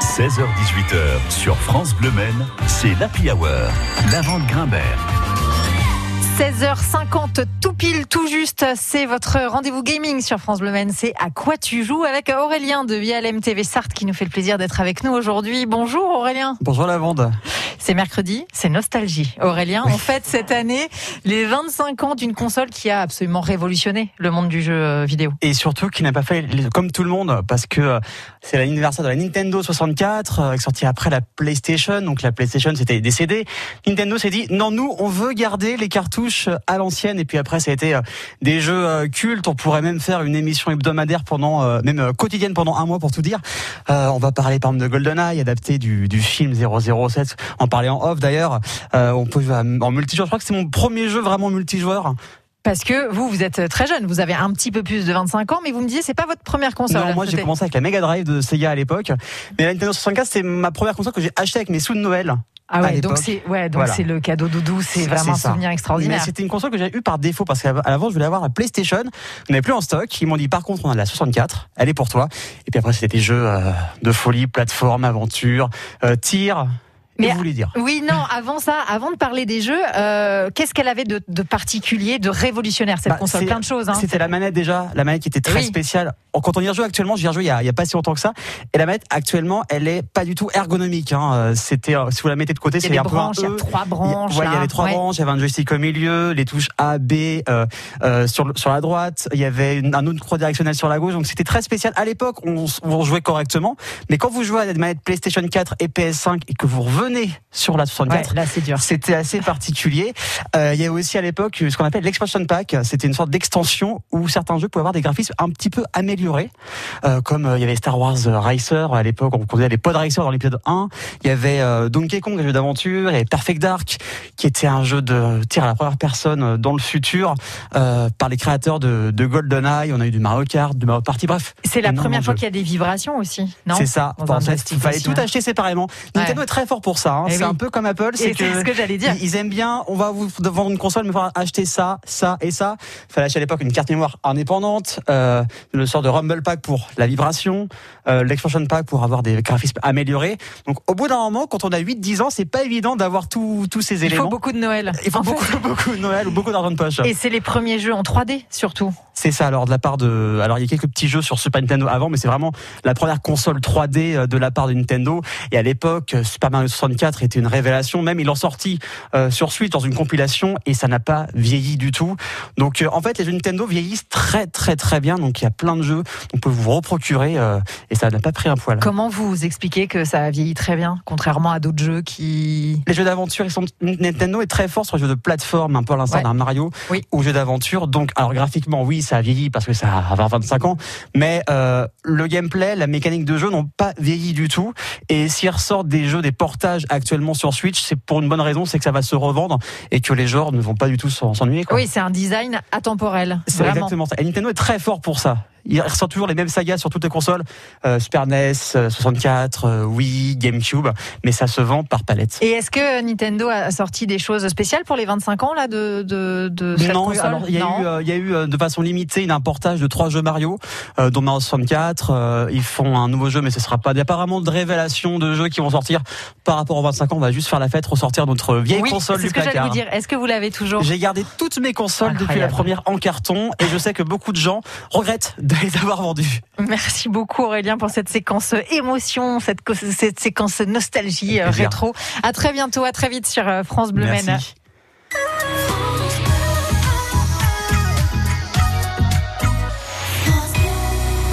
16h18h sur France Bleu Men, c'est l'Happy Hour, la vente Grimbert. 16h50, tout pile, tout juste, c'est votre rendez-vous gaming sur France Bleu Men. C'est à quoi tu joues avec Aurélien de VLM TV Sarthe qui nous fait le plaisir d'être avec nous aujourd'hui. Bonjour Aurélien. Bonjour Lavande. C'est mercredi, c'est nostalgie. Aurélien, en fait, cette année, les 25 ans d'une console qui a absolument révolutionné le monde du jeu euh, vidéo. Et surtout qui n'a pas fait comme tout le monde, parce que euh, c'est l'anniversaire de la Nintendo 64, euh, sortie après la PlayStation. Donc la PlayStation, c'était décédé. Nintendo s'est dit, non, nous, on veut garder les cartouches à l'ancienne. Et puis après, ça a été des jeux cultes. On pourrait même faire une émission hebdomadaire pendant, même quotidienne pendant un mois pour tout dire. on va parler par exemple de GoldenEye, adapté du, du film 007. En parler en off d'ailleurs. Euh, on peut jouer en multijoueur. Je crois que c'est mon premier jeu vraiment multijoueur. Parce que vous, vous êtes très jeune, vous avez un petit peu plus de 25 ans, mais vous me disiez c'est pas votre première console. Non, moi j'ai commencé avec la Mega Drive de Sega à l'époque, mais la Nintendo 64 c'est ma première console que j'ai achetée avec mes sous de Noël. Ah ouais, donc c'est ouais, donc c'est le cadeau doudou, c'est vraiment un souvenir extraordinaire. C'était une console que j'ai eu par défaut parce qu'à l'avant je voulais avoir la PlayStation, on n'avait plus en stock. Ils m'ont dit par contre on a la 64, elle est pour toi. Et puis après c'était des jeux euh, de folie, plateforme, aventure, euh, tir. Mais vous voulez dire Oui, non. Avant ça, avant de parler des jeux, euh, qu'est-ce qu'elle avait de, de, particulier, de révolutionnaire cette bah, console? Plein de choses. Hein. C'était la manette déjà, la manette qui était très spéciale. Quand on y rejoue actuellement, j'y rejoue il y, a, il y a pas si longtemps que ça, et la manette actuellement, elle est pas du tout ergonomique. Hein. Euh, c'était euh, si vous la mettez de côté, c'est un peu un Il y a trois branches. Il y, il y avait trois branches. Il y avait un joystick au milieu, les touches A, B euh, euh, sur sur la droite. Il y avait une, un autre croix directionnelle sur la gauche. Donc c'était très spécial. À l'époque, on, on jouait correctement, mais quand vous jouez à la manette PlayStation 4 et PS5 et que vous revenez sur la 64. là, c'est dur. C'était assez particulier. Euh, il y a aussi à l'époque ce qu'on appelle l'expansion pack. C'était une sorte d'extension où certains jeux pouvaient avoir des graphismes un petit peu améliorés, euh, comme euh, il y avait Star Wars Racer à l'époque, on connaissait les Pod Racer dans l'épisode 1. Il y avait euh, Donkey Kong, un jeu d'aventure, et Perfect Dark, qui était un jeu de tir à la première personne euh, dans le futur euh, par les créateurs de, de GoldenEye. On a eu du Mario Kart, du Mario Party, bref. C'est la première fois qu'il y a des vibrations aussi, non? C'est ça. Il fallait tout acheter séparément. Nintendo est très fort pour ça. Hein. Eh c'est un peu comme Apple, c'est que, ce que j'allais dire. Ils aiment bien, on va vous vendre une console, mais il acheter ça, ça et ça. Il fallait acheter à l'époque une carte mémoire indépendante, euh, le sort de Rumble Pack pour la vibration, euh, l'expansion pack pour avoir des graphismes améliorés. Donc au bout d'un moment, quand on a 8-10 ans, c'est pas évident d'avoir tous ces éléments. Il faut beaucoup de Noël. Il faut beaucoup, beaucoup de Noël ou beaucoup d'argent de poche. Et c'est les premiers jeux en 3D surtout. C'est ça, alors de la part de. Alors il y a quelques petits jeux sur Super Nintendo avant, mais c'est vraiment la première console 3D euh, de la part de Nintendo. Et à l'époque, Super Mario 64 était une révélation. Même ils l'ont sorti euh, sur Switch dans une compilation et ça n'a pas vieilli du tout. Donc euh, en fait, les jeux Nintendo vieillissent très très très bien. Donc il y a plein de jeux, on peut vous reprocurer et ça n'a pas pris un poil. Comment vous expliquez que ça a vieilli très bien, contrairement à d'autres jeux qui. Les jeux d'aventure, ils sont Nintendo est très fort sur les jeux de plateforme, un peu à l'instar d'un Mario, oui. ou jeux d'aventure. Donc alors graphiquement, oui ça a vieilli parce que ça a avoir 25 ans, mais euh, le gameplay, la mécanique de jeu n'ont pas vieilli du tout. Et s'ils ressortent des jeux, des portages actuellement sur Switch, c'est pour une bonne raison, c'est que ça va se revendre et que les joueurs ne vont pas du tout s'ennuyer. Oui, c'est un design atemporel. C'est exactement ça. Et Nintendo est très fort pour ça il ressort toujours les mêmes sagas sur toutes les consoles, euh, Super NES, 64, euh, euh, Wii, GameCube, mais ça se vend par palette. Et est-ce que Nintendo a sorti des choses spéciales pour les 25 ans là de de, de cette non, console il y a eu euh, il y a eu de façon limitée un portage de trois jeux Mario, dont Mario 64. ils font un nouveau jeu, mais ce sera pas. Il n'y a pas vraiment de révélation de jeux qui vont sortir par rapport aux 25 ans. On va juste faire la fête, ressortir notre vieille console du ce que placard. vous dire. Est-ce que vous l'avez toujours J'ai gardé toutes mes consoles depuis la première en carton, et je sais que beaucoup de gens regrettent de les avoir vendues. Merci beaucoup Aurélien pour cette séquence émotion, cette, cette séquence nostalgie rétro. À très bientôt, à très vite sur France Bleu Maine.